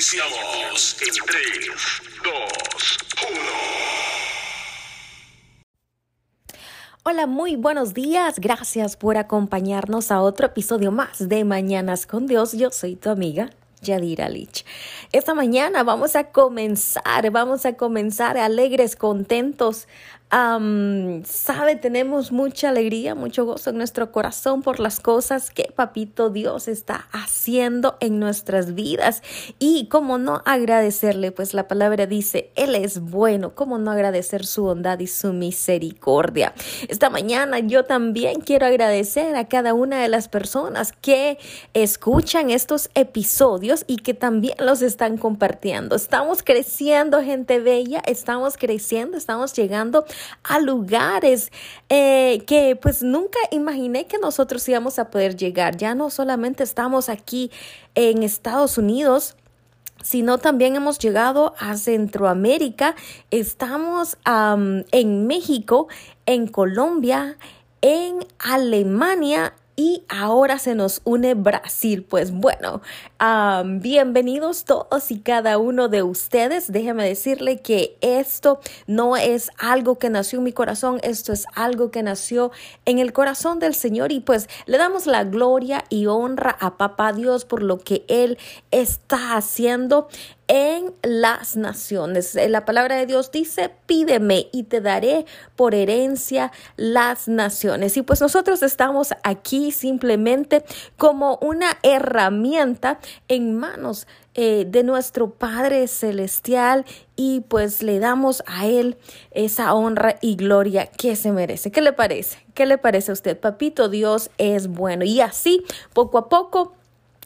Iniciamos en 3, 2, 1. Hola, muy buenos días. Gracias por acompañarnos a otro episodio más de Mañanas con Dios. Yo soy tu amiga Yadira Lich. Esta mañana vamos a comenzar, vamos a comenzar alegres, contentos, sabe, tenemos mucha alegría, mucho gozo en nuestro corazón por las cosas que Papito Dios está haciendo en nuestras vidas. Y cómo no agradecerle, pues la palabra dice, Él es bueno, cómo no agradecer su bondad y su misericordia. Esta mañana yo también quiero agradecer a cada una de las personas que escuchan estos episodios y que también los están compartiendo. Estamos creciendo, gente bella, estamos creciendo, estamos llegando a lugares eh, que pues nunca imaginé que nosotros íbamos a poder llegar. Ya no solamente estamos aquí en Estados Unidos, sino también hemos llegado a Centroamérica, estamos en México, en Colombia, en Alemania y ahora se nos une Brasil. Pues bueno, bienvenidos todos y cada uno de ustedes. Déjeme decirle que esto no es algo que nació en mi corazón, esto es algo que nació en el corazón del Señor y pues le damos la gloria y honra a Papá Dios por lo que Él está haciendo en las naciones. Eh, la palabra de Dios dice, pídeme y te daré por herencia las naciones. Y pues nosotros estamos aquí simplemente como una herramienta en manos eh, de nuestro Padre Celestial y pues le damos a Él esa honra y gloria que se merece. ¿Qué le parece? ¿Qué le parece a usted? Papito Dios es bueno y así poco a poco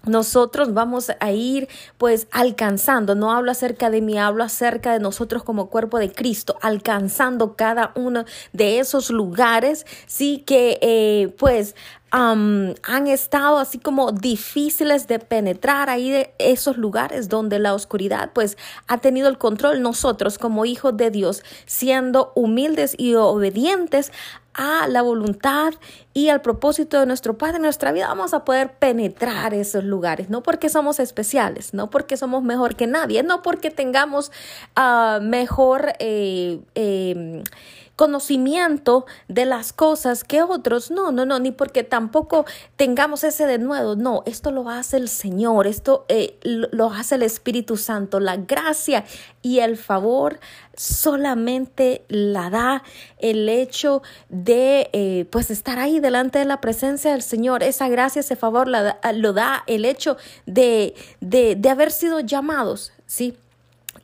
nosotros vamos a ir pues alcanzando, no hablo acerca de mí, hablo acerca de nosotros como cuerpo de Cristo, alcanzando cada uno de esos lugares, sí que eh, pues han estado así como difíciles de penetrar ahí de esos lugares donde la oscuridad pues ha tenido el control. Nosotros como hijos de Dios, siendo humildes y obedientes a la voluntad y al propósito de nuestro Padre. En nuestra vida, vamos a poder penetrar esos lugares, no porque somos especiales, no porque somos mejor que nadie, no porque tengamos ah, mejor... Eh, em, conocimiento de las cosas que otros. No, no, no, ni porque tampoco tengamos ese de nuevo. No, esto lo hace el Señor, esto eh, lo hace el Espíritu Santo. La gracia y el favor solamente la da el hecho de eh, pues estar ahí delante de la presencia del Señor. Esa gracia, ese favor la, lo da el hecho de, de, de haber sido llamados, ¿sí?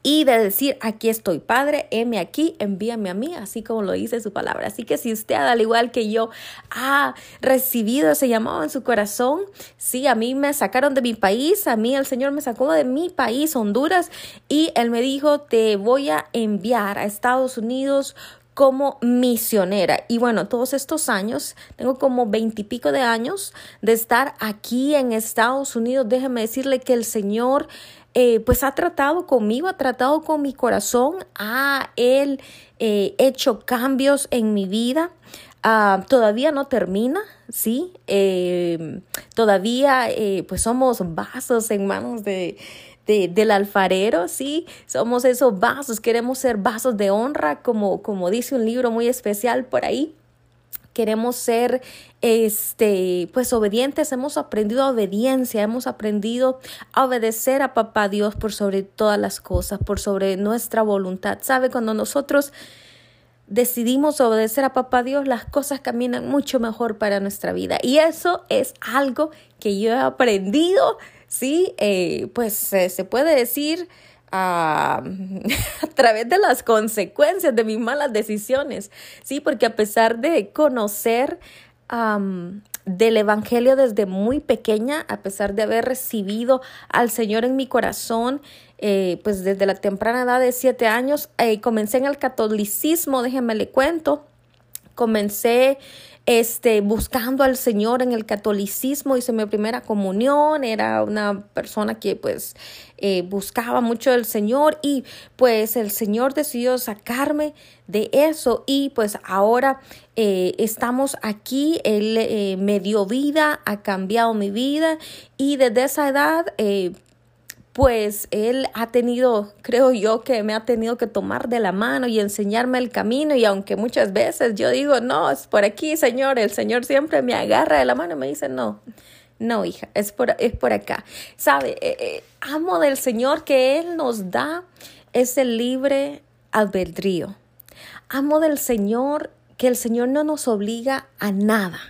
Y de decir, aquí estoy, Padre, heme aquí, envíame a mí, así como lo dice su palabra. Así que si usted, al igual que yo, ha recibido ese llamado en su corazón, sí, a mí me sacaron de mi país, a mí el Señor me sacó de mi país, Honduras, y Él me dijo, te voy a enviar a Estados Unidos como misionera. Y bueno, todos estos años, tengo como veintipico de años de estar aquí en Estados Unidos. Déjeme decirle que el Señor eh, pues ha tratado conmigo, ha tratado con mi corazón, ha él eh, hecho cambios en mi vida. Ah, todavía no termina, ¿sí? Em, todavía pues somos vasos en manos de, del alfarero, ¿sí? Somos esos vasos, queremos ser vasos de honra, como, como dice un libro muy especial por ahí queremos ser este pues obedientes, hemos aprendido obediencia, hemos aprendido a obedecer a papá Dios por sobre todas las cosas, por sobre nuestra voluntad. ¿Sabe cuando nosotros decidimos obedecer a papá Dios, las cosas caminan mucho mejor para nuestra vida. Y eso es algo que yo he aprendido, ¿sí? Eh, pues se puede decir a, través de las consecuencias de mis malas decisiones, ¿sí? Porque a pesar de conocer del Evangelio desde muy pequeña, a pesar de haber recibido al Señor en mi corazón, eh, pues desde la temprana edad de siete años, eh, comencé en el catolicismo, déjenme le cuento, comencé este, buscando al Señor en el catolicismo, hice mi primera comunión, era una persona que pues eh, buscaba mucho al Señor y pues el Señor decidió sacarme de eso y pues ahora eh, estamos aquí, Él eh, me dio vida, ha cambiado mi vida y desde esa edad pues Él ha tenido, creo yo, que me ha tenido que tomar de la mano y enseñarme el camino. Y aunque muchas veces yo digo, no, es por aquí, Señor, el Señor siempre me agarra de la mano y me dice, no, no, hija, es por, es por acá. ¿Sabe? Eh, eh, amo del Señor que Él nos da ese libre albedrío. Amo del Señor que el Señor no nos obliga a nada.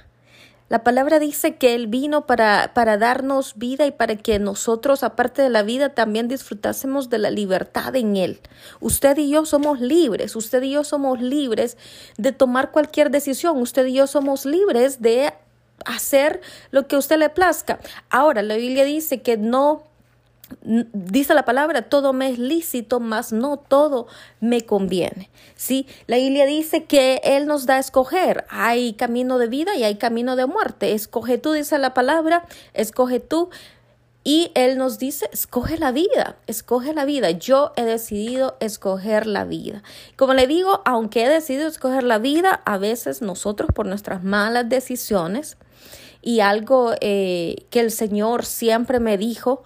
La palabra dice que Él vino para, para darnos vida y para que nosotros, aparte de la vida, también disfrutásemos de la libertad en Él. Usted y yo somos libres, usted y yo somos libres de tomar cualquier decisión, usted y yo somos libres de hacer lo que usted le plazca. Ahora, la Biblia dice que no dice la palabra, todo me es lícito, mas no todo me conviene. ¿sí? La Biblia dice que Él nos da a escoger. Hay camino de vida y hay camino de muerte. Escoge tú, dice la palabra, escoge tú. Y Él nos dice, escoge la vida, escoge la vida. Yo he decidido escoger la vida. Como le digo, aunque he decidido escoger la vida, a veces nosotros por nuestras malas decisiones y algo eh, que el Señor siempre me dijo,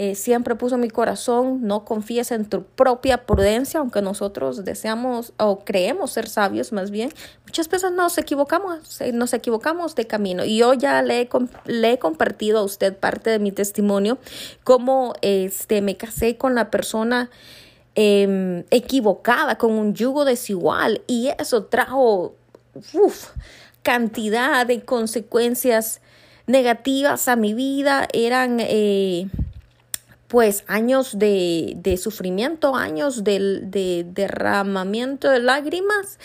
eh, siempre puso mi corazón, no confíes en tu propia prudencia, aunque nosotros deseamos o creemos ser sabios más bien, muchas veces nos equivocamos, eh, nos equivocamos de camino. Y yo ya le he, le he compartido a usted parte de mi testimonio, cómo este, me casé con la persona em, equivocada, con un yugo desigual, y eso trajo cantidad de consecuencias negativas a mi vida, eran... Eh, pues años de, de sufrimiento, años de, de, derramamiento de lágrimas.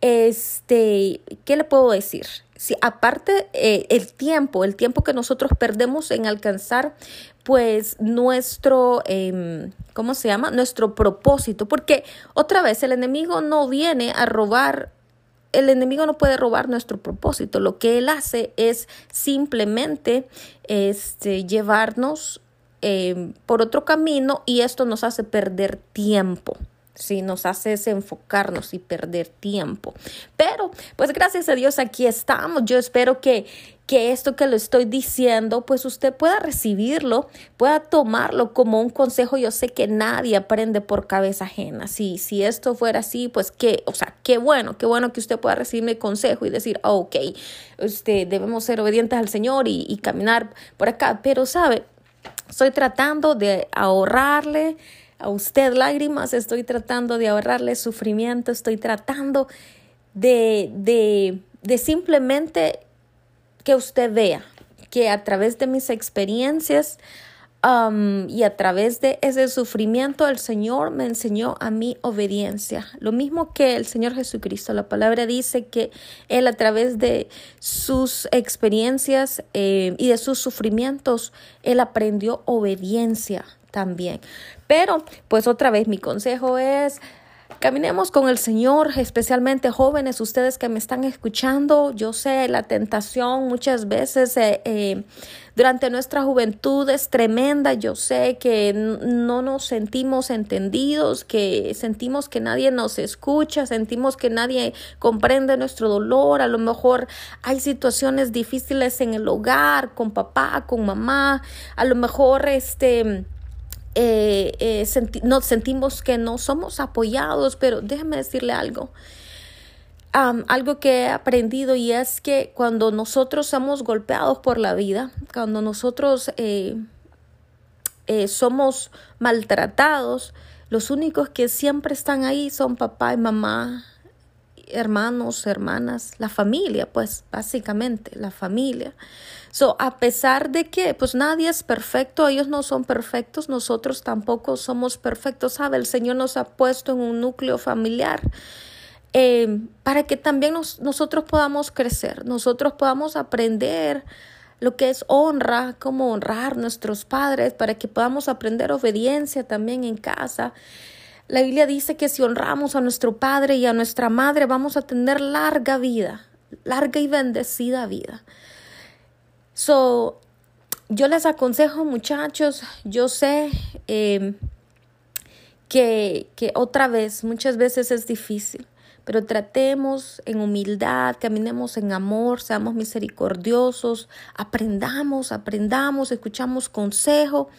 Este, ¿qué le puedo decir? Si aparte eh, el tiempo, el tiempo que nosotros perdemos en alcanzar pues nuestro, eh, ¿cómo se llama? Nuestro propósito, porque otra vez el enemigo no viene a robar el enemigo no puede robar nuestro propósito. Lo que él hace es simplemente este, llevarnos eh, por otro camino y esto nos hace perder tiempo. Sí, nos hace desenfocarnos y perder tiempo. Pero, pues gracias a Dios aquí estamos. Yo espero que, que esto que le estoy diciendo, pues usted pueda recibirlo, pueda tomarlo como un consejo. Yo sé que nadie aprende por cabeza ajena. Si, si esto fuera así, pues qué, o sea, qué bueno, qué bueno que usted pueda recibir mi consejo y decir, ok, este, debemos ser obedientes al Señor y caminar por acá. Pero, ¿sabe? Estoy tratando de ahorrarle a usted lágrimas, estoy tratando de ahorrarle sufrimiento, estoy tratando de, de, de simplemente que usted vea que a través de mis experiencias y a través de ese sufrimiento el Señor me enseñó a mi obediencia. Lo mismo que el Señor Jesucristo. La palabra dice que Él a través de sus experiencias eh, y de sus sufrimientos, Él aprendió obediencia también. Pero, pues otra vez mi consejo es Caminemos con el Señor, especialmente jóvenes, ustedes que me están escuchando. Yo sé, la tentación muchas veces eh, eh, durante nuestra juventud es tremenda. Yo sé que no nos sentimos entendidos, que sentimos que nadie nos escucha, sentimos que nadie comprende nuestro dolor. A lo mejor hay situaciones difíciles en el hogar, con papá, con mamá. A lo mejor este eh, eh, nos sentimos que no somos apoyados, pero déjeme decirle algo. algo que he aprendido y es que cuando nosotros somos golpeados por la vida, cuando nosotros eh, somos maltratados, los únicos que siempre están ahí son papá y mamá, hermanos, hermanas, la familia, pues básicamente la familia. So, a pesar de que pues nadie es perfecto, ellos no son perfectos, nosotros tampoco somos perfectos, ¿sabe? El Señor nos ha puesto en un núcleo familiar. Eh, para que también nosotros podamos crecer, nosotros podamos aprender lo que es honra, cómo honrar a nuestros padres, para que podamos aprender obediencia también en casa. La Biblia dice que si honramos a nuestro padre y a nuestra madre, vamos a tener larga vida, larga y bendecida vida. So, yo les aconsejo, muchachos, yo sé em, que, que otra vez, muchas veces es difícil, pero tratemos en humildad, caminemos en amor, seamos misericordiosos, aprendamos, aprendamos, escuchamos consejo,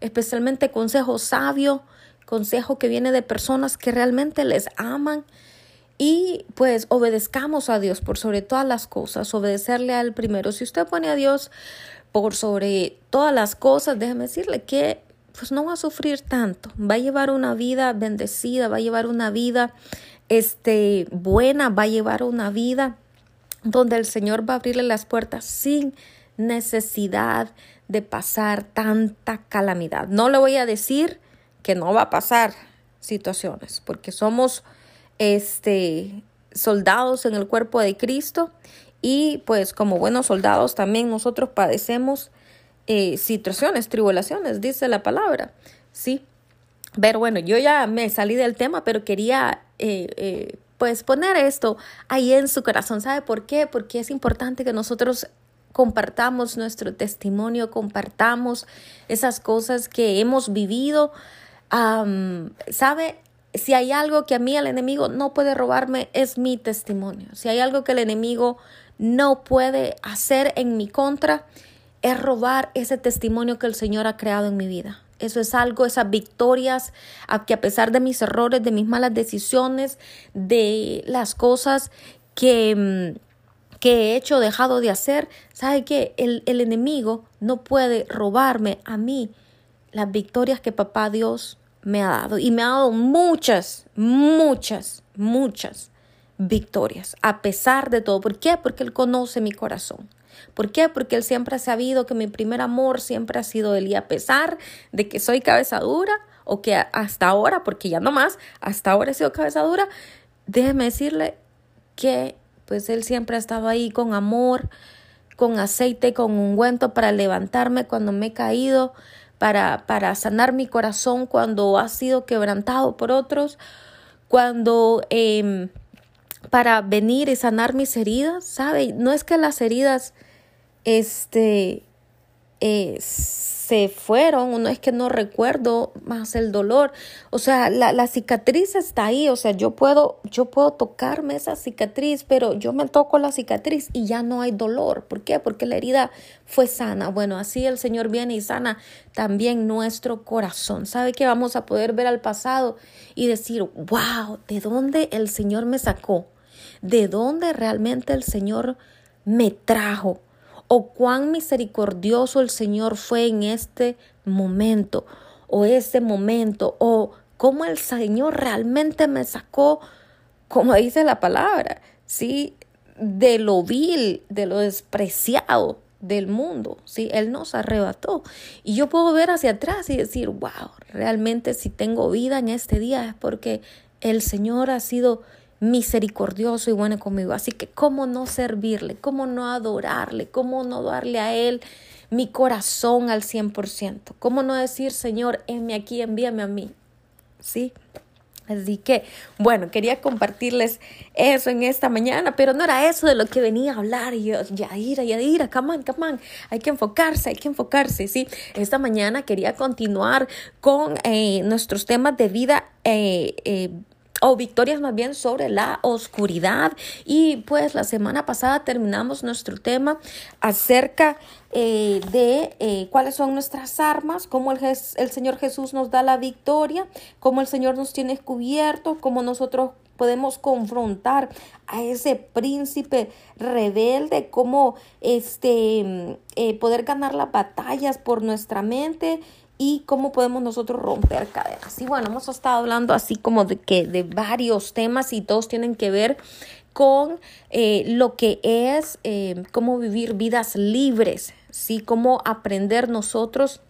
especialmente consejo sabio, consejo que viene de personas que realmente les aman. Y pues obedezcamos a Dios por sobre todas las cosas, obedecerle al primero. Si usted pone a Dios por sobre todas las cosas, déjeme decirle que pues no va a sufrir tanto, va a llevar una vida bendecida, va a llevar una vida este buena, va a llevar una vida donde el Señor va a abrirle las puertas sin necesidad de pasar tanta calamidad. No le voy a decir que no va a pasar situaciones, porque somos este soldados en el cuerpo de Cristo y pues como buenos soldados también nosotros padecemos eh, situaciones, tribulaciones, dice la palabra, ¿sí? Pero bueno, yo ya me salí del tema, pero quería eh, eh, pues poner esto ahí en su corazón. ¿Sabe por qué? Porque es importante que nosotros compartamos nuestro testimonio, compartamos esas cosas que hemos vivido. ¿Sabe? Si hay algo que a mí el enemigo no puede robarme, es mi testimonio. Si hay algo que el enemigo no puede hacer en mi contra, es robar ese testimonio que el Señor ha creado en mi vida. Eso es algo, esas victorias, a que a pesar de mis errores, de mis malas decisiones, de las cosas que, mm, que he hecho, dejado de hacer, ¿sabe que el, el enemigo no puede robarme a mí las victorias que papá Dios me ha dado? Y me ha dado muchas, muchas, muchas victorias, a pesar de todo. ¿Por qué? Porque Él conoce mi corazón. ¿Por qué? Porque Él siempre ha sabido que mi primer amor siempre ha sido Él. Y a pesar de que soy cabeza dura, o que hasta ahora, porque ya no más, hasta ahora he sido cabeza dura, déjeme decirle que pues Él siempre ha estado ahí con amor, con aceite, con ungüento para levantarme cuando me he caído, para, para sanar mi corazón cuando ha sido quebrantado por otros, cuando... Eh, para venir y sanar mis heridas, ¿sabe? No es que las heridas este, eh, se fueron, o no es que no recuerdo más el dolor, o sea, la, la, cicatriz está ahí, o sea, yo puedo, yo puedo tocarme esa cicatriz, pero yo me toco la cicatriz y ya no hay dolor. ¿Por qué? Porque la herida fue sana. Bueno, así el Señor viene y sana también nuestro corazón. ¿Sabe que vamos a poder ver al pasado y decir, wow, ¿de dónde el Señor me sacó? ¿De dónde realmente el Señor me trajo? O cuán misericordioso el Señor fue en este momento o ese momento o cómo el Señor realmente me sacó, como dice la palabra, ¿sí? De lo vil, de lo despreciado del mundo, ¿sí? Él nos arrebató. Y yo puedo ver hacia atrás y decir, wow, realmente si tengo vida en este día es porque el Señor ha sido misericordioso y bueno conmigo. Así que, ¿cómo no servirle? ¿Cómo no adorarle? ¿Cómo no darle a Él mi corazón al 100%? ¿Cómo no decir, Señor, envíame aquí, envíame a mí? ¿Sí? Así que, bueno, quería compartirles eso en esta mañana, pero no era eso de lo que venía a hablar. Y yo, Yadira, Yadira, come on, come. Hay que enfocarse, hay que enfocarse, ¿sí? Esta mañana quería continuar con eh, nuestros temas de vida eh, eh, o victorias más bien sobre la oscuridad. Y pues la semana pasada terminamos nuestro tema acerca eh, de eh, cuáles son nuestras armas, cómo el, Señor Jesús nos da la victoria, cómo el Señor nos tiene cubierto, cómo nosotros podemos confrontar a ese príncipe rebelde, cómo este, eh, poder ganar las batallas por nuestra mente y cómo podemos nosotros romper cadenas. Y bueno, hemos estado hablando así como de que de varios temas y todos tienen que ver con eh, lo que es eh, cómo vivir vidas libres, ¿sí? Cómo aprender nosotros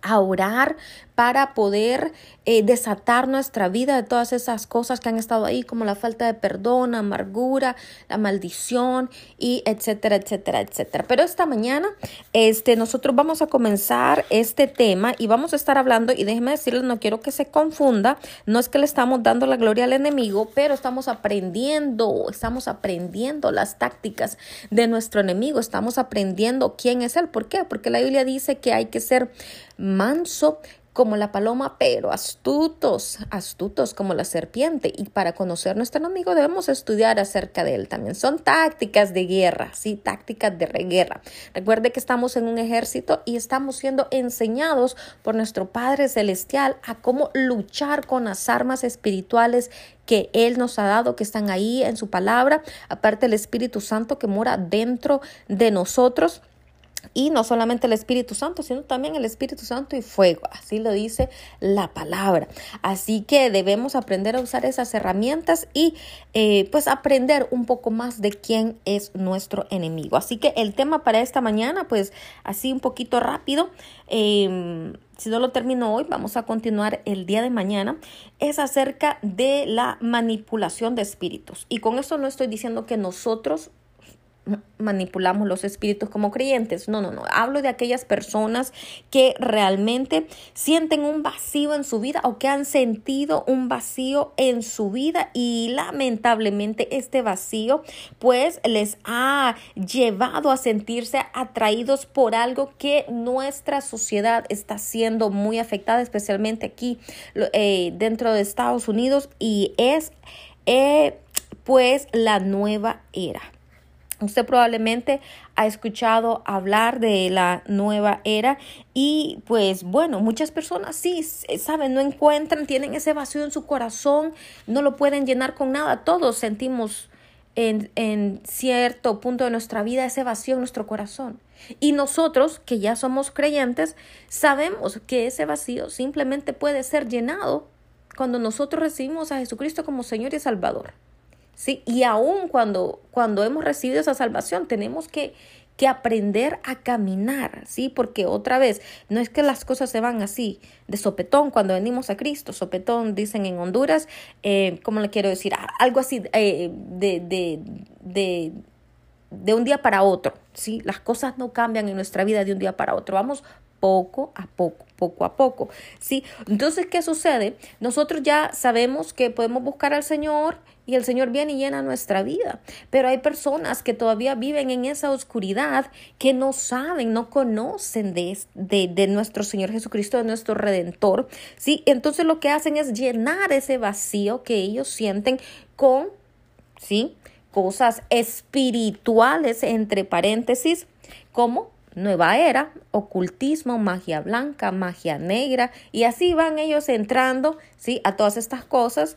a orar para poder eh, desatar nuestra vida de todas esas cosas que han estado ahí, como la falta de perdón, amargura, la maldición y etcétera, etcétera, etcétera. Pero esta mañana este, nosotros vamos a comenzar este tema y vamos a estar hablando, y déjenme decirles, no quiero que se confunda, no es que le estamos dando la gloria al enemigo, pero estamos aprendiendo, estamos aprendiendo las tácticas de nuestro enemigo, estamos aprendiendo quién es él. ¿Por qué? Porque la Biblia dice que hay que ser manso como la paloma, pero astutos, astutos como la serpiente. Y para conocer nuestro enemigo debemos estudiar acerca de él también. Son tácticas de guerra, sí, tácticas de guerra. Recuerde que estamos en un ejército y estamos siendo enseñados por nuestro Padre Celestial a cómo luchar con las armas espirituales que Él nos ha dado, que están ahí en su palabra, aparte el Espíritu Santo que mora dentro de nosotros. Y no solamente el Espíritu Santo, sino también el Espíritu Santo y fuego. Así lo dice la palabra. Así que debemos aprender a usar esas herramientas y eh, pues aprender un poco más de quién es nuestro enemigo. Así que el tema para esta mañana, pues así un poquito rápido. Em, si no lo termino hoy, vamos a continuar el día de mañana, es acerca de la manipulación de espíritus. Y con eso no estoy diciendo que nosotros manipulamos los espíritus como creyentes. No, no, no. Hablo de aquellas personas que realmente sienten un vacío en su vida o que han sentido un vacío en su vida y lamentablemente este vacío pues les ha llevado a sentirse atraídos por algo que nuestra sociedad está siendo muy afectada, especialmente aquí eh, dentro de Estados Unidos y es eh, pues la nueva era. Usted probablemente ha escuchado hablar de la nueva era y pues bueno, muchas personas sí, saben, no encuentran, tienen ese vacío en su corazón, no lo pueden llenar con nada. Todos sentimos en, en cierto punto de nuestra vida ese vacío en nuestro corazón. Y nosotros, que ya somos creyentes, sabemos que ese vacío simplemente puede ser llenado cuando nosotros recibimos a Jesucristo como Señor y Salvador. ¿Sí? Y aún cuando, cuando hemos recibido esa salvación, tenemos que, que aprender a caminar, ¿sí? Porque otra vez, no es que las cosas se van así, de sopetón cuando venimos a Cristo, sopetón dicen en Honduras, eh, ¿cómo le quiero decir? Algo así eh, de, de, de, de un día para otro, ¿sí? Las cosas no cambian en nuestra vida de un día para otro, vamos poco a poco, poco a poco, ¿sí? Entonces, ¿qué sucede? Nosotros ya sabemos que podemos buscar al Señor y el Señor viene y llena nuestra vida, pero hay personas que todavía viven en esa oscuridad que no saben, no conocen de, de, nuestro Señor Jesucristo, de nuestro Redentor, ¿sí? Entonces lo que hacen es llenar ese vacío que ellos sienten con, ¿sí? Cosas espirituales, entre paréntesis, como nueva era, ocultismo, magia blanca, magia negra, y así van ellos entrando, ¿sí? A todas estas cosas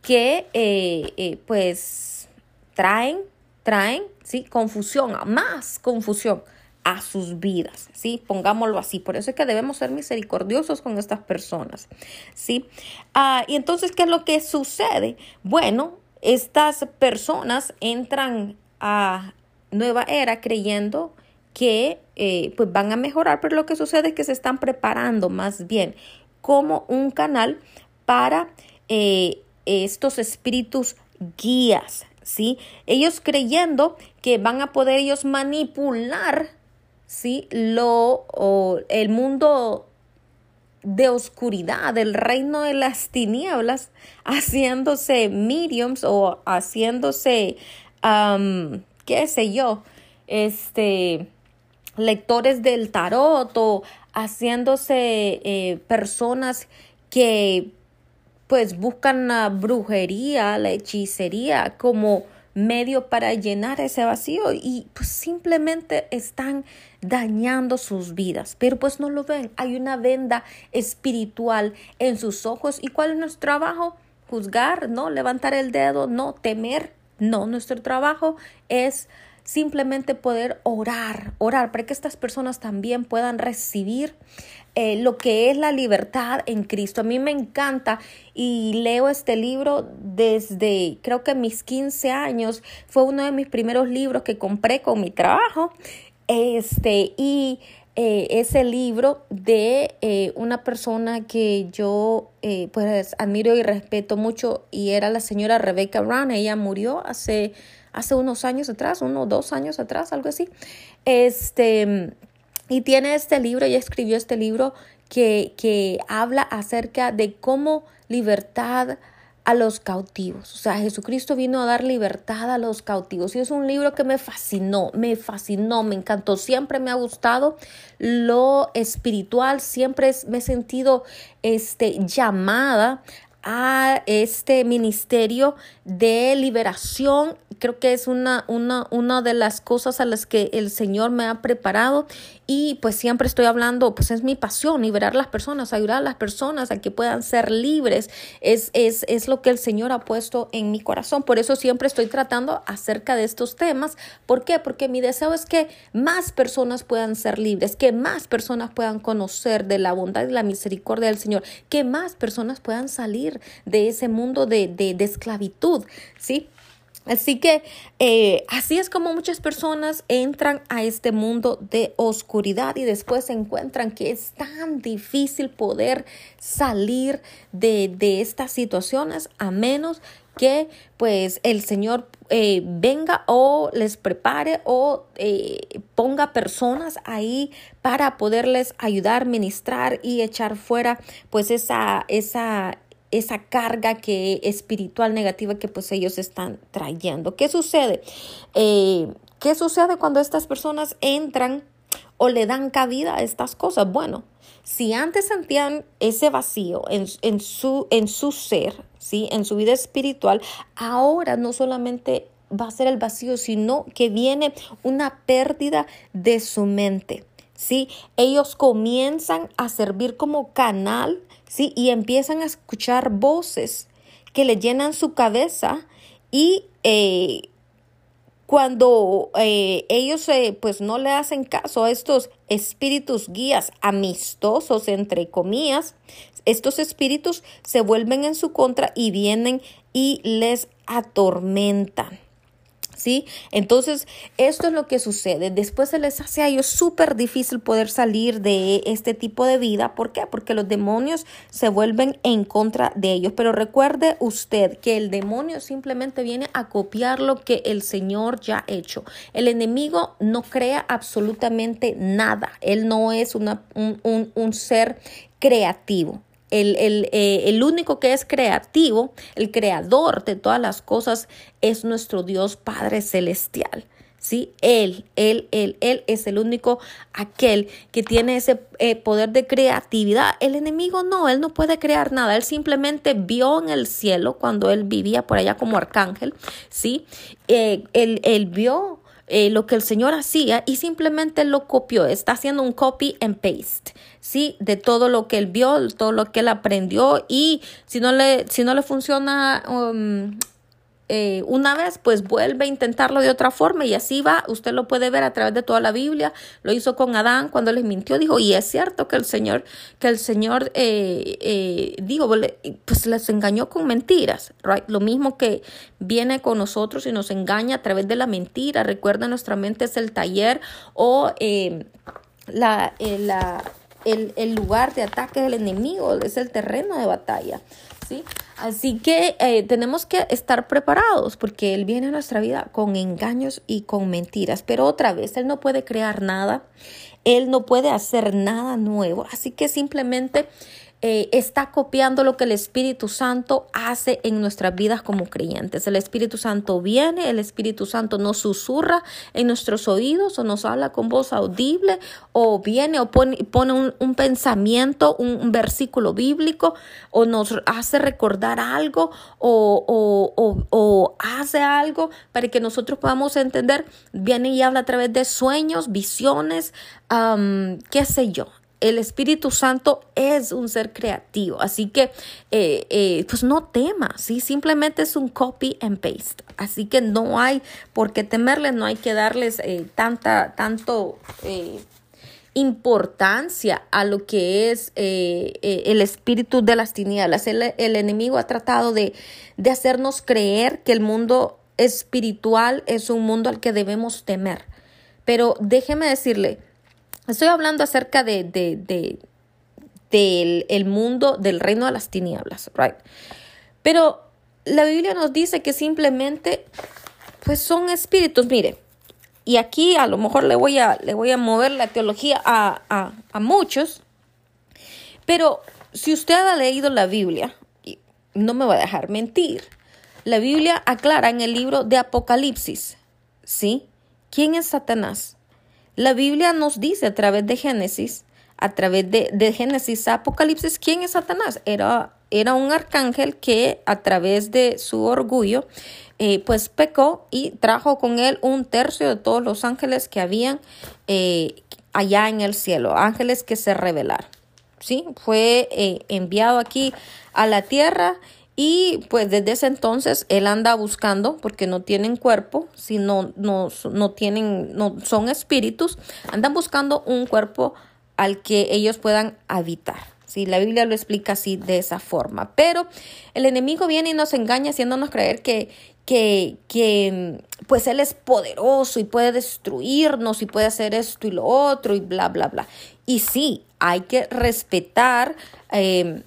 que, eh, eh, pues, traen, traen, ¿sí? Confusión, más confusión a sus vidas, ¿sí? Pongámoslo así. Por eso es que debemos ser misericordiosos con estas personas, ¿sí? Ah, y entonces, ¿qué es lo que sucede? Bueno, estas personas entran a, nueva era creyendo que eh, pues van a mejorar, pero lo que sucede es que se están preparando más bien como un canal para eh, estos espíritus guías, ¿sí? Ellos creyendo que van a poder ellos manipular, ¿sí? Lo, o el mundo de oscuridad, el reino de las tinieblas, haciéndose mediums o haciéndose qué sé yo, este, lectores del tarot o haciéndose eh, personas que pues buscan la brujería, la hechicería como medio para llenar ese vacío y pues simplemente están dañando sus vidas, pero pues no lo ven. Hay una venda espiritual en sus ojos y ¿cuál es nuestro trabajo? Juzgar, no levantar el dedo, no temer, no, nuestro trabajo es simplemente poder orar, orar para que estas personas también puedan recibir eh, lo que es la libertad en Cristo. A mí me encanta y leo este libro desde creo que mis 15 años. Fue uno de mis primeros libros que compré con mi trabajo. Este, y eh, ese libro de eh, una persona que yo eh, pues admiro y respeto mucho y era la señora Rebecca Brown. Ella murió hace, hace unos años atrás, unos dos años atrás, algo así. Este, y tiene este libro, ella escribió este libro que, que habla acerca de cómo libertad a los cautivos. O sea, Jesucristo vino a dar libertad a los cautivos. Y es un libro que me fascinó, me fascinó, me encantó. Siempre me ha gustado lo espiritual, siempre me he sentido este, llamada a este ministerio de liberación. Creo que es una, una, una de las cosas a las que el Señor me ha preparado y pues siempre estoy hablando, pues es mi pasión, liberar a las personas, ayudar a las personas a que puedan ser libres. Es, es, es lo que el Señor ha puesto en mi corazón. Por eso siempre estoy tratando acerca de estos temas. ¿Por qué? Porque mi deseo es que más personas puedan ser libres, que más personas puedan conocer de la bondad y la misericordia del Señor, que más personas puedan salir de ese mundo de, de, esclavitud, ¿sí? Así que eh, así es como muchas personas entran a este mundo de oscuridad y después se encuentran que es tan difícil poder salir de, de estas situaciones a menos que pues el Señor eh, venga o les prepare o eh, ponga personas ahí para poderles ayudar, ministrar y echar fuera pues esa, esa esa carga que espiritual negativa que pues ellos están trayendo. ¿Qué sucede? Eh, ¿Qué sucede cuando estas personas entran o le dan cabida a estas cosas? Bueno, si antes sentían ese vacío en, en, su, en su ser, ¿sí? en su vida espiritual, ahora no solamente va a ser el vacío, sino que viene una pérdida de su mente. ¿sí? Ellos comienzan a servir como canal ¿sí? Y empiezan a escuchar voces que le llenan su cabeza y eh, cuando eh, ellos eh, pues no le hacen caso a estos espíritus guías amistosos, entre comillas, estos espíritus se vuelven en su contra y vienen y les atormentan. ¿Sí? Entonces, esto es lo que sucede. Después se les hace a ellos súper difícil poder salir de este tipo de vida. ¿Por qué? Porque los demonios se vuelven en contra de ellos. Pero recuerde usted que el demonio simplemente viene a copiar lo que el Señor ya ha hecho. El enemigo no crea absolutamente nada. Él no es una, un, un ser creativo. Eh, el, único que es creativo, el creador de todas las cosas, es nuestro Dios Padre Celestial. ¿sí? Él, él, él, él es el único aquel que tiene ese eh, poder de creatividad. El enemigo no, él no puede crear nada. Él simplemente vio en el cielo cuando él vivía por allá como arcángel, ¿sí? Eh, él vio eh, lo que el Señor hacía y simplemente lo copió. Está haciendo un copy and paste, ¿sí? De todo lo que él vio, todo lo que él aprendió y si no le, si no le funciona um, eh, una vez, pues vuelve a intentarlo de otra forma y así va. Usted lo puede ver a través de toda la Biblia. Lo hizo con Adán cuando les mintió. Dijo, y es cierto que el Señor, que el Señor, eh, eh, digo, pues les engañó con mentiras, right? Lo mismo que viene con nosotros y nos engaña a través de la mentira. Recuerda, nuestra mente es el taller o la, la, el, el lugar de ataque del enemigo, es el terreno de batalla. Así que eh, tenemos que estar preparados porque Él viene a nuestra vida con engaños y con mentiras. Pero otra vez, Él no puede crear nada, Él no puede hacer nada nuevo. Así que simplemente eh, está copiando lo que el Espíritu Santo hace en nuestras vidas como creyentes. El Espíritu Santo viene, el Espíritu Santo nos susurra en nuestros oídos o nos habla con voz audible o viene o pone, pone un, pensamiento, un, versículo bíblico o nos hace recordar algo o, hace algo para que nosotros podamos entender. Viene y habla a través de sueños, visiones, qué sé yo el Espíritu Santo es un ser creativo, así que eh, eh, pues no tema, ¿sí? simplemente es un copy and paste, así que no hay por qué temerles, no hay que darles eh, tanta, tanto importancia a lo que es el espíritu de las tinieblas. El, el enemigo ha tratado de, de hacernos creer que el mundo espiritual es un mundo al que debemos temer, pero déjeme decirle, Estoy hablando acerca de, del el mundo del reino de las tinieblas, right? Pero la Biblia nos dice que simplemente, pues son espíritus, mire, y aquí a lo mejor le voy a, le voy a mover la teología a, a muchos, pero si usted ha leído la Biblia, no me va a dejar mentir. La Biblia aclara en el libro de Apocalipsis, ¿sí? ¿Quién es Satanás? La Biblia nos dice a través de Génesis, a través de, Génesis a Apocalipsis, ¿quién es Satanás? Era, era un arcángel que a través de su orgullo, eh, pues pecó y trajo con él un tercio de todos los ángeles que habían eh, allá en el cielo, ángeles que se rebelaron. ¿sí? Fue eh, enviado aquí a la tierra y pues desde ese entonces él anda buscando, porque no tienen cuerpo, sino no, no tienen, no son espíritus, andan buscando un cuerpo al que ellos puedan habitar. Sí, la Biblia lo explica así de esa forma. Pero el enemigo viene y nos engaña haciéndonos creer que, que, que pues él es poderoso y puede destruirnos y puede hacer esto y lo otro y bla, bla, bla. Y sí, hay que respetar. Eh,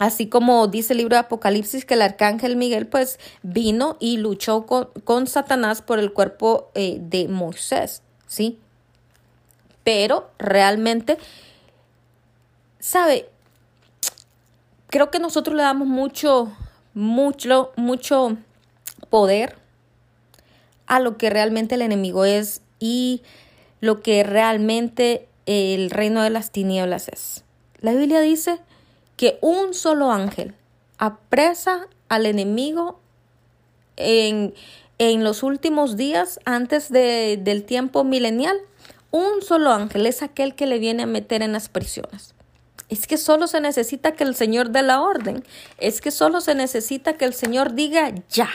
así como dice el libro de Apocalipsis que el arcángel Miguel pues vino y luchó con, Satanás por el cuerpo eh, de Moisés, ¿sí? Pero realmente, ¿sabe? Creo que nosotros le damos mucho, mucho, mucho poder a lo que realmente el enemigo es y lo que realmente el reino de las tinieblas es. La Biblia dice que un solo ángel apresa al enemigo en, en los últimos días antes de, del tiempo milenial. Un solo ángel es aquel que le viene a meter en las prisiones. Es que solo se necesita que el Señor dé la orden. Es que solo se necesita que el Señor diga ya.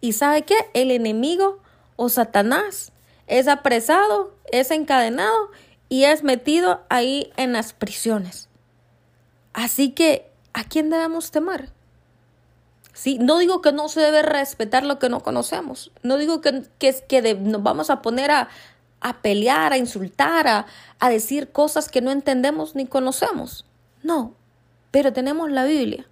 ¿Y sabe qué? El enemigo o Satanás es apresado, es encadenado y es metido ahí en las prisiones. Así que, ¿a quién debemos temer? Sí, no digo que no se debe respetar lo que no conocemos. No digo que, que, que nos vamos a poner a, a pelear, a insultar, a, a decir cosas que no entendemos ni conocemos. No, pero tenemos la Biblia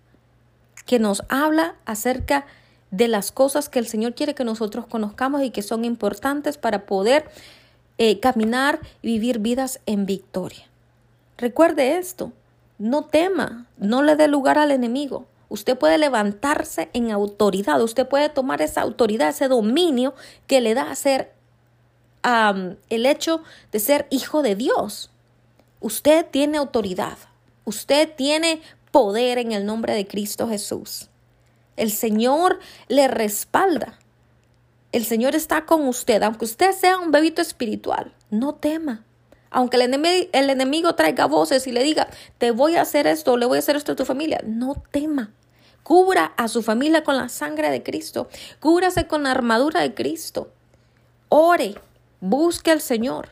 que nos habla acerca de las cosas que el Señor quiere que nosotros conozcamos y que son importantes para poder eh, caminar y vivir vidas en victoria. Recuerde esto, no tema, no le dé lugar al enemigo. Usted puede levantarse en autoridad, usted puede tomar esa autoridad, ese dominio que le da a ser el hecho de ser hijo de Dios. Usted tiene autoridad, usted tiene poder en el nombre de Cristo Jesús. El Señor le respalda. El Señor está con usted, aunque usted sea un bebito espiritual, no tema. Aunque el enemigo, traiga voces y le diga, te voy a hacer esto, le voy a hacer esto a tu familia, no tema. Cubra a su familia con la sangre de Cristo. Cúbrase con la armadura de Cristo. Ore, busque al Señor.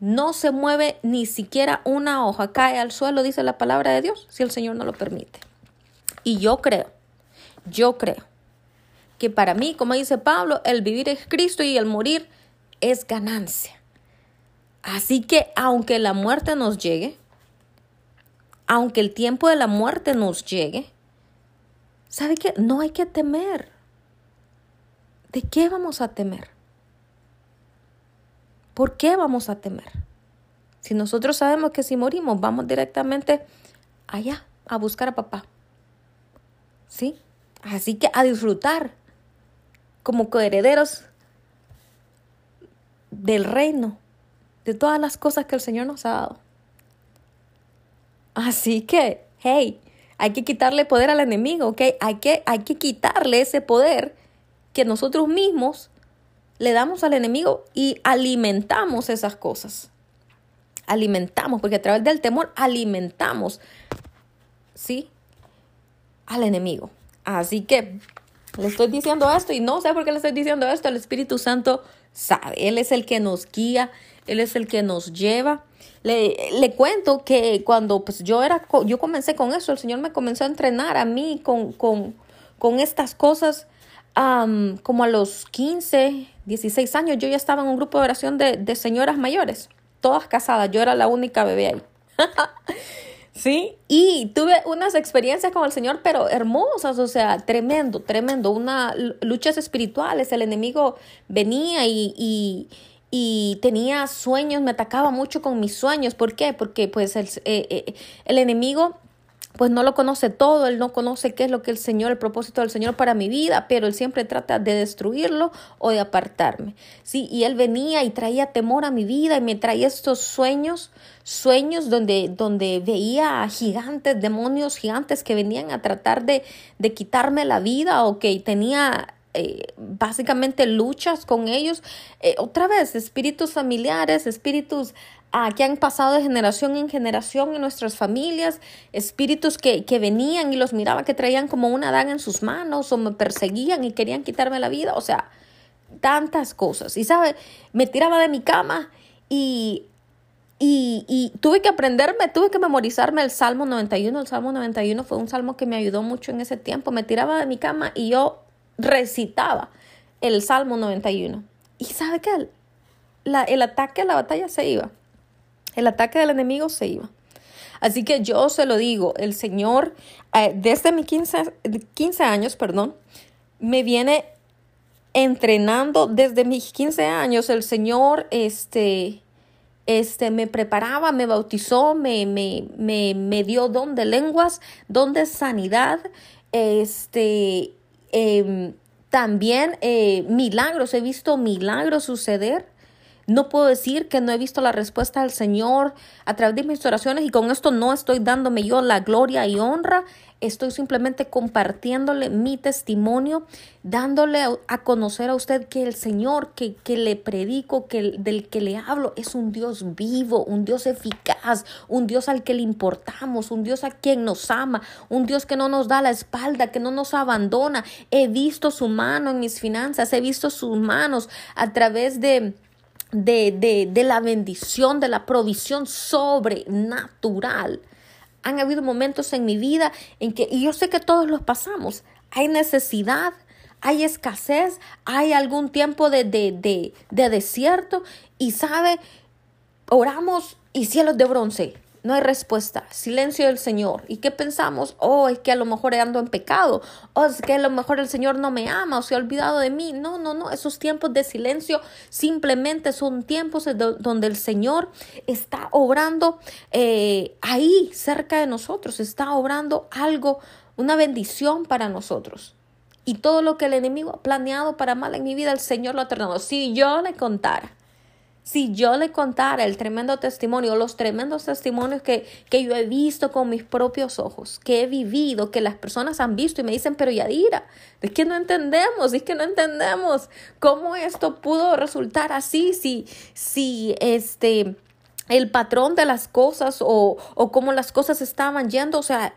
No se mueve ni siquiera una hoja, cae al suelo, dice la palabra de Dios, si el Señor no lo permite. Y yo creo, yo creo que para mí, como dice Pablo, el vivir es Cristo y el morir es ganancia. Así que aunque la muerte nos llegue, aunque el tiempo de la muerte nos llegue, ¿sabe qué? No hay que temer. ¿De qué vamos a temer? ¿Por qué vamos a temer? Si nosotros sabemos que si morimos vamos directamente allá a buscar a papá. ¿Sí? Así que a disfrutar como coherederos del reino, de todas las cosas que el Señor nos ha dado. Así que, hey, hay que quitarle poder al enemigo, ¿ok? Hay que, hay que quitarle ese poder que nosotros mismos le damos al enemigo y alimentamos esas cosas. Alimentamos, porque a través del temor alimentamos, ¿sí? Al enemigo. Así que le estoy diciendo esto y no sé por qué le estoy diciendo esto. El Espíritu Santo sabe. Él es el que nos guía, Él es el que nos lleva. Le, le cuento que cuando pues, yo, era, yo comencé con eso, el Señor me comenzó a entrenar a mí con, con, con estas cosas. como a los 15, 16 años, yo ya estaba en un grupo de oración de, de señoras mayores, todas casadas. Yo era la única bebé ahí. Sí, y tuve unas experiencias con el Señor, pero hermosas, o sea, tremendo, tremendo, unas luchas espirituales, el enemigo venía y, y, y, tenía sueños, me atacaba mucho con mis sueños, ¿por qué? Porque pues el, eh, eh, el enemigo pues no lo conoce todo, él no conoce qué es lo que el Señor, el propósito del Señor para mi vida, pero él siempre trata de destruirlo o de apartarme. Sí, y él venía y traía temor a mi vida y me traía estos sueños, sueños donde, donde veía gigantes, demonios gigantes que venían a tratar de, de quitarme la vida o que tenía eh, básicamente luchas con ellos. Eh, otra vez, espíritus familiares, espíritus que han pasado de generación en generación en nuestras familias, espíritus que, que venían y los miraba que traían como una daga en sus manos o me perseguían y querían quitarme la vida, o sea, tantas cosas. Y sabe, me tiraba de mi cama y y, y, tuve que aprenderme, tuve que memorizarme el Salmo 91. El Salmo 91 fue un salmo que me ayudó mucho en ese tiempo. Me tiraba de mi cama y yo recitaba el Salmo 91. ¿Y sabe qué? La, el ataque a la batalla se iba. El ataque del enemigo se iba. Así que yo se lo digo, el Señor, eh, desde mis 15, 15 años, perdón, me viene entrenando desde mis 15 años. El Señor, este, este, me preparaba, me bautizó, me, me, me, me dio don de lenguas, don de sanidad, este, em, también eh, milagros, he visto milagros suceder. No puedo decir que no he visto la respuesta del Señor a través de mis oraciones y con esto no estoy dándome yo la gloria y honra. Estoy simplemente compartiéndole mi testimonio, dándole a conocer a usted que el Señor que, que le predico, que del que le hablo, es un Dios vivo, un Dios eficaz, un Dios al que le importamos, un Dios a quien nos ama, un Dios que no nos da la espalda, que no nos abandona. He visto su mano en mis finanzas, he visto sus manos a través de de, de, la bendición, de la provisión sobrenatural. Han habido momentos en mi vida en que, y yo sé que todos los pasamos, hay necesidad, hay escasez, hay algún tiempo de, de, de, de desierto y sabe, oramos y cielos de bronce no hay respuesta, silencio del Señor. ¿Y qué pensamos? Oh, es que a lo mejor ando en pecado, o es que a lo mejor el Señor no me ama o se ha olvidado de mí. No, no, no, esos tiempos de silencio simplemente son tiempos donde el Señor está obrando eh, ahí, cerca de nosotros, está obrando algo, una bendición para nosotros. Y todo lo que el enemigo ha planeado para mal en mi vida, el Señor lo ha tratado. Si yo le contara si yo le contara el tremendo testimonio, los tremendos testimonios que, que yo he visto con mis propios ojos, que he vivido, que las personas han visto y me dicen, pero Yadira, es que no entendemos, es que no entendemos cómo esto pudo resultar así, si, si este, el patrón de las cosas o, o cómo las cosas estaban yendo, o sea,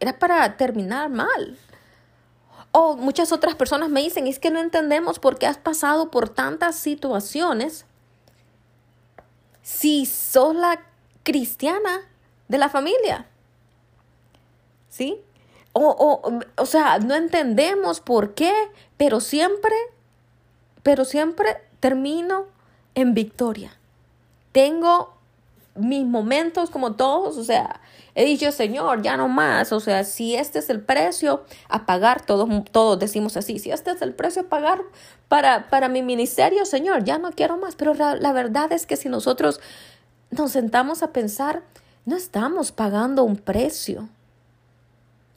era para terminar mal. O muchas otras personas me dicen, es que no entendemos por qué has pasado por tantas situaciones si sos la cristiana de la familia. ¿Sí? O, o, sea, no entendemos por qué, pero siempre, pero siempre termino en victoria. Tengo mis momentos como todos, o sea, he dicho, Señor, ya no más, o sea, si este es el precio a pagar, todos, todos decimos así, si este es el precio a pagar para, para mi ministerio, Señor, ya no quiero más, pero la, la verdad es que si nosotros nos sentamos a pensar, no estamos pagando un precio.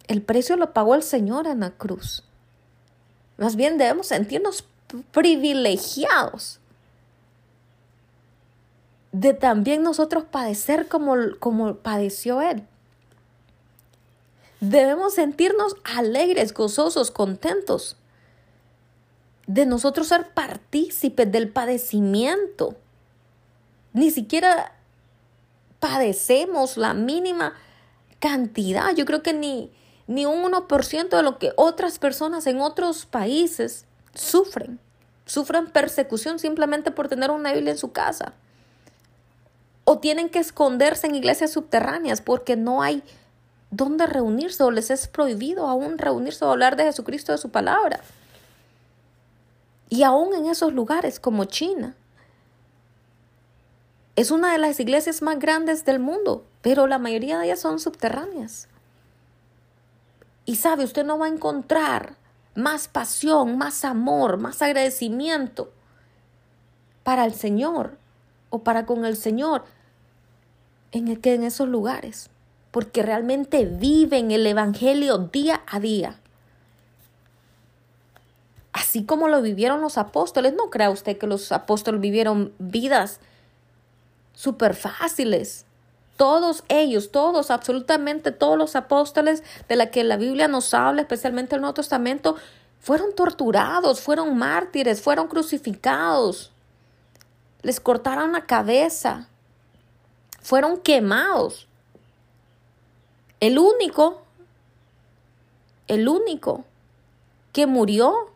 El precio lo pagó el Señor en la cruz. Más bien debemos sentirnos privilegiados de también nosotros padecer como, como padeció Él. Debemos sentirnos alegres, gozosos, contentos de nosotros ser partícipes del padecimiento. Ni siquiera padecemos la mínima cantidad. Yo creo que ni, ni un 1% de lo que otras personas en otros países sufren. Sufren persecución simplemente por tener una Biblia en su casa o tienen que esconderse en iglesias subterráneas porque no hay dónde reunirse o les es prohibido aún reunirse o hablar de Jesucristo, de su palabra. Y aún en esos lugares como China. Es una de las iglesias más grandes del mundo, pero la mayoría de ellas son subterráneas. Y sabe, usted no va a encontrar más pasión, más amor, más agradecimiento para el Señor o para con el Señor en, que en esos lugares. Porque realmente viven el Evangelio día a día. Así como lo vivieron los apóstoles, no crea usted que los apóstoles vivieron vidas súper fáciles. Todos ellos, todos, absolutamente todos los apóstoles de la que la Biblia nos habla, especialmente el Nuevo Testamento, fueron torturados, fueron mártires, fueron crucificados. Les cortaron la cabeza, fueron quemados. El único, el único que murió,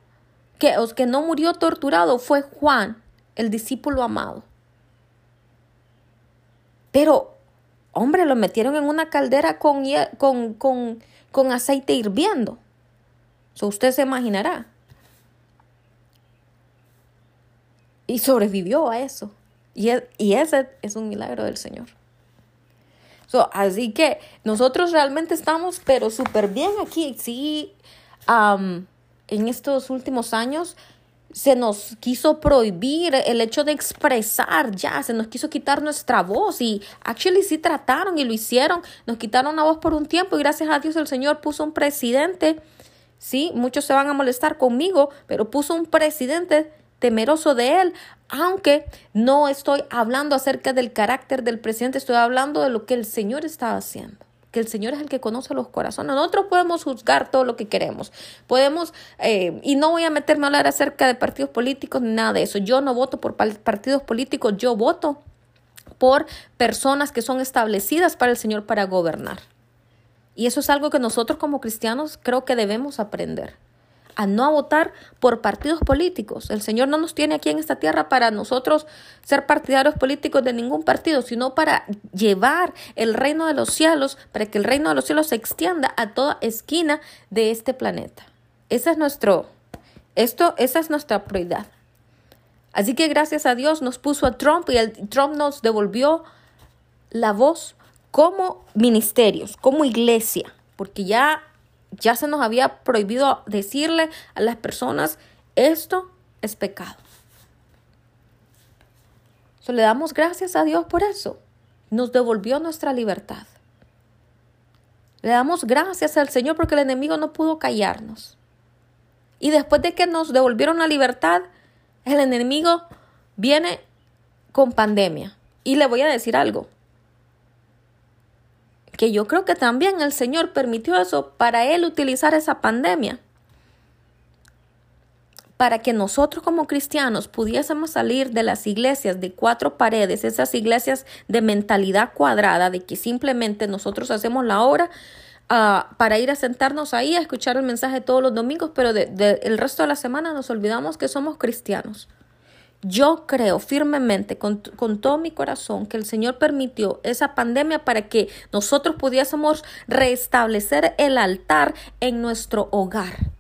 que, que no murió torturado fue Juan, el discípulo amado. Pero, hombre, lo metieron en una caldera con, con, con, con aceite hirviendo. So, usted se imaginará. Y sobrevivió a eso. Y, e, y ese es un milagro del Señor así que nosotros realmente estamos, pero súper bien aquí. Sí, en estos últimos años se nos quiso prohibir el hecho de expresar ya, se nos quiso quitar nuestra voz y actually sí trataron y lo hicieron, nos quitaron la voz por un tiempo y gracias a Dios el Señor puso un presidente, sí, muchos se van a molestar conmigo, pero puso un presidente temeroso de él, aunque no estoy hablando acerca del carácter del presidente, estoy hablando de lo que el Señor está haciendo que el Señor es el que conoce los corazones. Nosotros podemos juzgar todo lo que queremos. Podemos, eh, y no voy a meterme a hablar acerca de partidos políticos ni nada de eso. Yo no voto por partidos políticos, yo voto por personas que son establecidas para el Señor para gobernar. Y eso es algo que nosotros como cristianos creo que debemos aprender a no votar por partidos políticos. El Señor no nos tiene aquí en esta tierra para nosotros ser partidarios políticos de ningún partido, sino para llevar el reino de los cielos, para que el reino de los cielos se extienda a toda esquina de este planeta. Esa es nuestro, esto, esa es nuestra prioridad. Así que gracias a Dios nos puso a Trump y el, Trump nos devolvió la voz como ministerios, como iglesia, porque ya ya se nos había prohibido decirle a las personas, esto es pecado. le damos gracias a Dios por eso. Nos devolvió nuestra libertad. Le damos gracias al Señor porque el enemigo no pudo callarnos. Y después de que nos devolvieron la libertad, el enemigo viene con pandemia. Y le voy a decir algo que yo creo que también el Señor permitió eso para Él utilizar esa pandemia, para que nosotros como cristianos pudiésemos salir de las iglesias de cuatro paredes, esas iglesias de mentalidad cuadrada, de que simplemente nosotros hacemos la obra ah, para ir a sentarnos ahí a escuchar el mensaje todos los domingos, pero el resto de la semana nos olvidamos que somos cristianos. Yo creo firmemente con, todo mi corazón que el Señor permitió esa pandemia para que nosotros pudiésemos restablecer el altar en nuestro hogar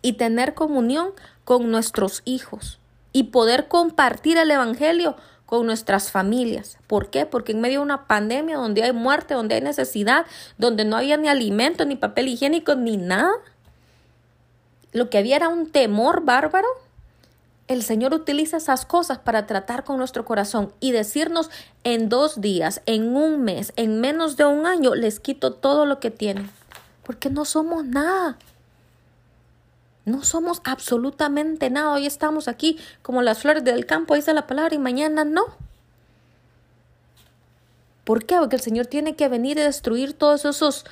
y tener comunión con nuestros hijos y poder compartir el Evangelio con nuestras familias. ¿Por qué? Porque en medio de una pandemia donde hay muerte, donde hay necesidad, donde no había ni alimento, ni papel higiénico, ni nada, lo que había era un temor bárbaro el Señor utiliza esas cosas para tratar con nuestro corazón y decirnos en dos días, en un mes, en menos de un año, les quito todo lo que tienen. Porque no somos nada. No somos absolutamente nada. Hoy estamos aquí como las flores del campo, dice la palabra, y mañana no. ¿Por qué? Porque el Señor tiene que venir y destruir todos esos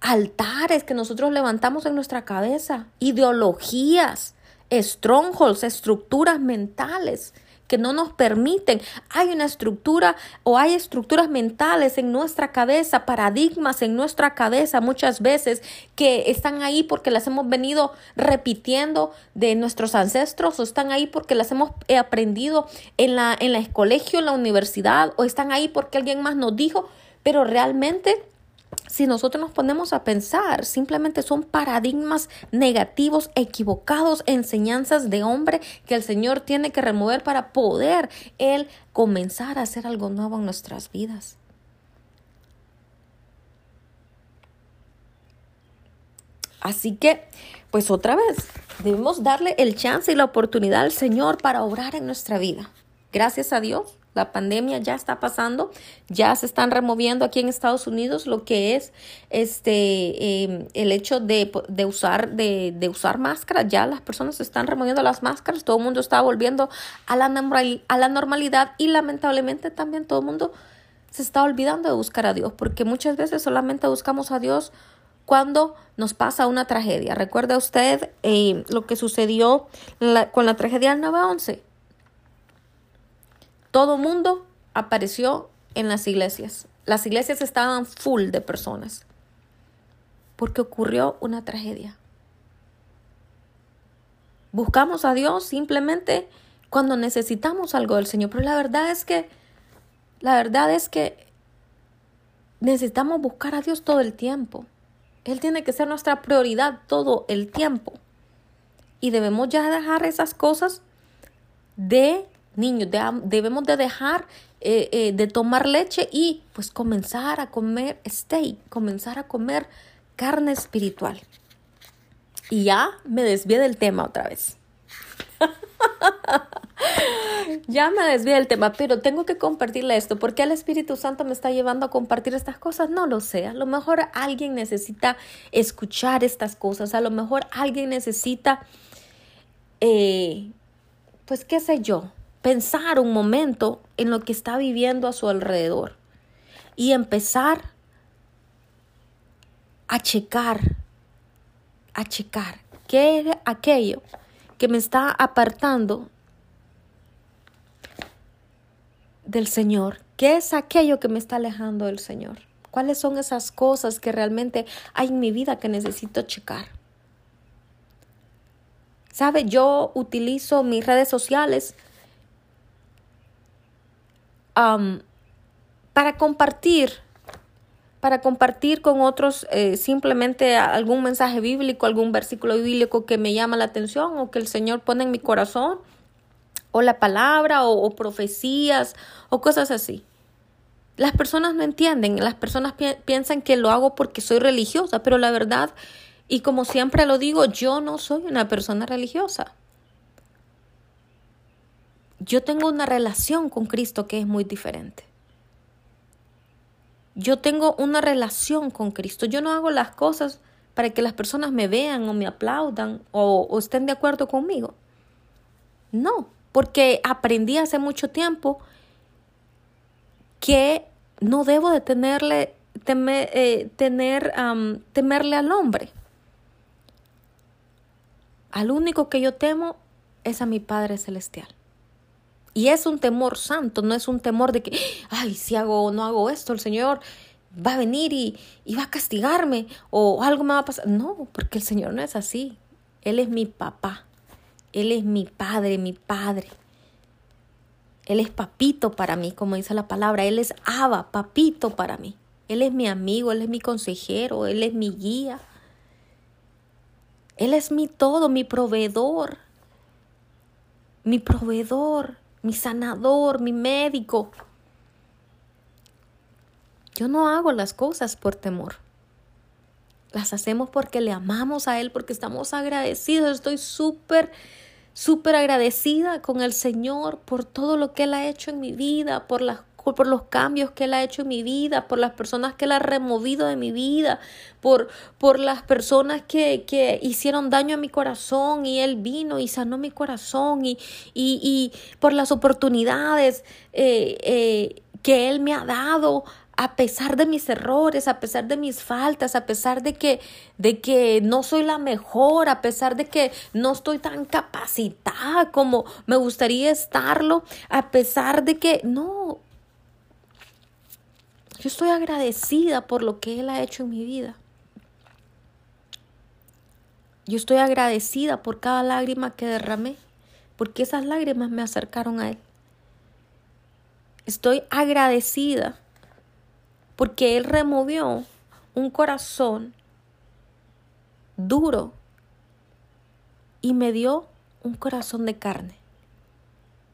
altares que nosotros levantamos en nuestra cabeza, ideologías, strongholds, estructuras mentales que no nos permiten. Hay una estructura o hay estructuras mentales en nuestra cabeza, paradigmas en nuestra cabeza muchas veces que están ahí porque las hemos venido repitiendo de nuestros ancestros o están ahí porque las hemos aprendido en la en el colegio, en la universidad o están ahí porque alguien más nos dijo, pero realmente si nosotros nos ponemos a pensar, simplemente son paradigmas negativos, equivocados, enseñanzas de hombre que el Señor tiene que remover para poder Él comenzar a hacer algo nuevo en nuestras vidas. Así que, pues otra vez, debemos darle el chance y la oportunidad al Señor para obrar en nuestra vida. Gracias a Dios, La pandemia ya está pasando, ya se están removiendo aquí en Estados Unidos lo que es este em, el hecho de, usar de, de, usar máscaras. Ya las personas están removiendo las máscaras, todo el mundo está volviendo a la, a la normalidad y lamentablemente también todo el mundo se está olvidando de buscar a Dios, porque muchas veces solamente buscamos a Dios cuando nos pasa una tragedia. ¿Recuerda usted eh, lo que sucedió con la tragedia del 9-11? Todo mundo apareció en las iglesias. Las iglesias estaban full de personas porque ocurrió una tragedia. Buscamos a Dios simplemente cuando necesitamos algo del Señor, pero la verdad es que la verdad es que necesitamos buscar a Dios todo el tiempo. Él tiene que ser nuestra prioridad todo el tiempo. Y debemos ya dejar esas cosas de niños. debemos de dejar eh, eh, de tomar leche y pues comenzar a comer steak, comenzar a comer carne espiritual. Y ya me desvié del tema otra vez. ya me desvié del tema, pero tengo que compartirle esto. ¿Por qué el Espíritu Santo me está llevando a compartir estas cosas? No lo sé. A lo mejor alguien necesita escuchar estas cosas. A lo mejor alguien necesita, eh, pues qué sé yo, pensar un momento en lo que está viviendo a su alrededor y empezar a checar, a checar qué es aquello que me está apartando del Señor? ¿Qué es aquello que me está alejando del Señor? ¿Cuáles son esas cosas que realmente hay en mi vida que necesito checar? ¿Sabe? Yo utilizo mis redes sociales para compartir, para compartir con otros eh, simplemente algún mensaje bíblico, algún versículo bíblico que me llama la atención o que el Señor pone en mi corazón o la palabra o, profecías o cosas así. Las personas no entienden, las personas piensan que lo hago porque soy religiosa, pero la verdad, y como siempre lo digo, yo no soy una persona religiosa. Yo tengo una relación con Cristo que es muy diferente. Yo tengo una relación con Cristo. Yo no hago las cosas para que las personas me vean o me aplaudan o, estén de acuerdo conmigo. No, porque aprendí hace mucho tiempo que no debo de tenerle, eh, tener, temerle al hombre. Al único que yo temo es a mi Padre Celestial. Y es un temor santo, no es un temor de que, ay, si hago o no hago esto, el Señor va a venir y, y va a castigarme o algo me va a pasar. No, porque el Señor no es así. Él es mi papá. Él es mi padre, mi padre. Él es papito para mí, como dice la palabra. Él es Aba, papito para mí. Él es mi amigo, Él es mi consejero, Él es mi guía. Él es mi todo, mi proveedor. Mi proveedor, mi sanador, mi médico. Yo no hago las cosas por temor. Las hacemos porque le amamos a Él, porque estamos agradecidos. Estoy súper súper agradecida con el Señor por todo lo que Él ha hecho en mi vida, por, las, por los cambios que Él ha hecho en mi vida, por las personas que Él ha removido de mi vida, por, por las personas que, que hicieron daño a mi corazón y Él vino y sanó mi corazón y, y, y por las oportunidades eh, eh, que Él me ha dado a pesar de mis errores, a pesar de mis faltas, a pesar de que, de que no soy la mejor, a pesar de que no estoy tan capacitada como me gustaría estarlo, a pesar de que no, yo estoy agradecida por lo que Él ha hecho en mi vida. Yo estoy agradecida por cada lágrima que derramé, porque esas lágrimas me acercaron a Él. Estoy agradecida porque Él removió un corazón duro y me dio un corazón de carne.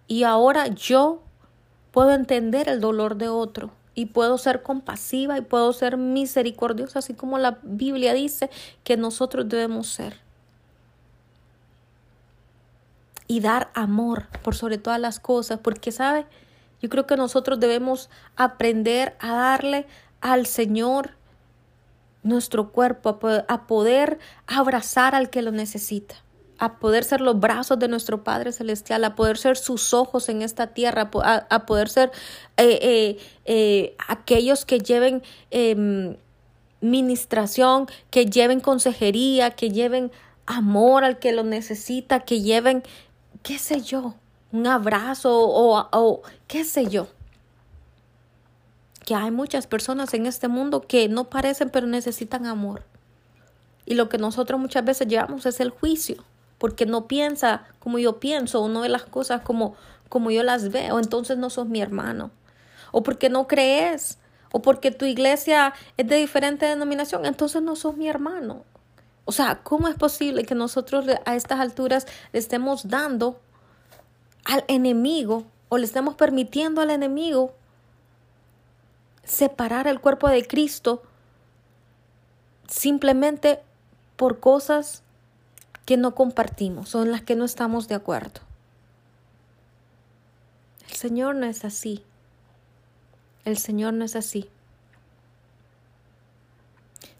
Y ahora yo puedo entender el dolor de otro y puedo ser compasiva y puedo ser misericordiosa, así como la Biblia dice que nosotros debemos ser. Y dar amor por sobre todas las cosas, porque sabe, Yo creo que nosotros debemos aprender a darle al Señor nuestro cuerpo, a poder abrazar al que lo necesita, a poder ser los brazos de nuestro Padre Celestial, a poder ser sus ojos en esta tierra, a, poder ser eh, eh, eh, aquellos que lleven em, ministración, que lleven consejería, que lleven amor al que lo necesita, que lleven, qué sé yo, un abrazo o, o qué sé yo que hay muchas personas en este mundo que no parecen pero necesitan amor. Y lo que nosotros muchas veces llevamos es el juicio, porque no piensa como yo pienso o no ve las cosas como, como yo las veo, entonces no sos mi hermano. O porque no crees, o porque tu iglesia es de diferente denominación, entonces no sos mi hermano. O sea, ¿cómo es posible que nosotros a estas alturas le estemos dando al enemigo o le estemos permitiendo al enemigo separar el cuerpo de Cristo simplemente por cosas que no compartimos o en las que no estamos de acuerdo. El Señor no es así. El Señor no es así.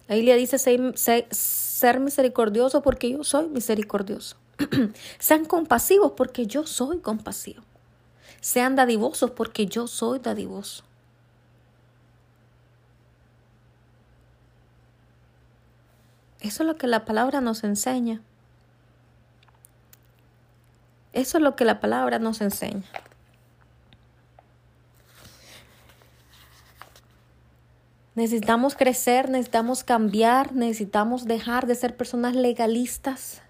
La Biblia dice ser misericordioso porque yo soy misericordioso. Sean compasivos porque yo soy compasivo. Sean dadivosos porque yo soy dadivoso. Eso es lo que la palabra nos enseña. Eso es lo que la palabra nos enseña. Necesitamos crecer, necesitamos cambiar, necesitamos dejar de ser personas legalistas.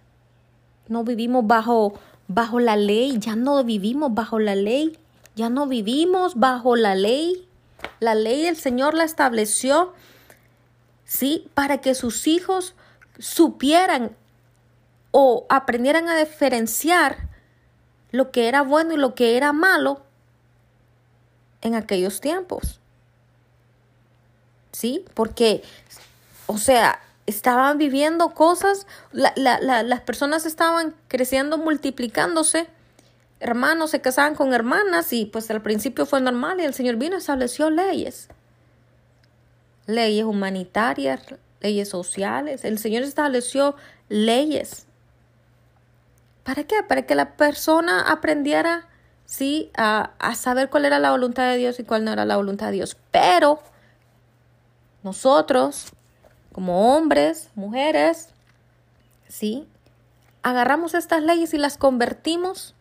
No vivimos bajo, bajo la ley, ya no vivimos bajo la ley, ya no vivimos bajo la ley. La ley el Señor la estableció ¿sí? Para que sus hijos supieran o aprendieran a diferenciar lo que era bueno y lo que era malo en aquellos tiempos. ¿Sí? Porque, o sea, estaban viviendo cosas, las personas estaban creciendo, multiplicándose, hermanos se casaban con hermanas y pues al principio fue normal y el Señor vino y estableció leyes leyes humanitarias, leyes sociales. El Señor estableció leyes. ¿Para qué? Para que la persona aprendiera, sí, a, saber cuál era la voluntad de Dios y cuál no era la voluntad de Dios. Pero nosotros, como hombres, mujeres, sí, agarramos estas leyes y las convertimos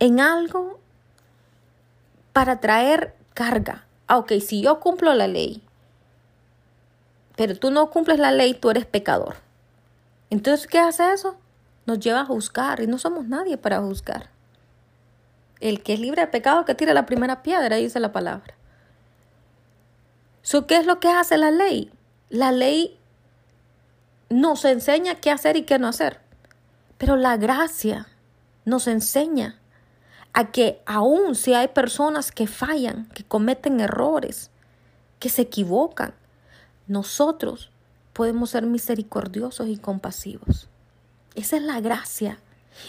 en algo para traer carga. Ah, ok, si yo cumplo la ley, pero tú no cumples la ley, tú eres pecador. Entonces, ¿qué hace eso? Nos lleva a juzgar y no somos nadie para juzgar. El que es libre de pecado que tire la primera piedra, dice la palabra. ¿Qué es lo que hace la ley? La ley nos enseña qué hacer y qué no hacer. Pero la gracia nos enseña a que aun si hay personas que fallan, que cometen errores, que se equivocan, nosotros podemos ser misericordiosos y compasivos. Esa es la gracia.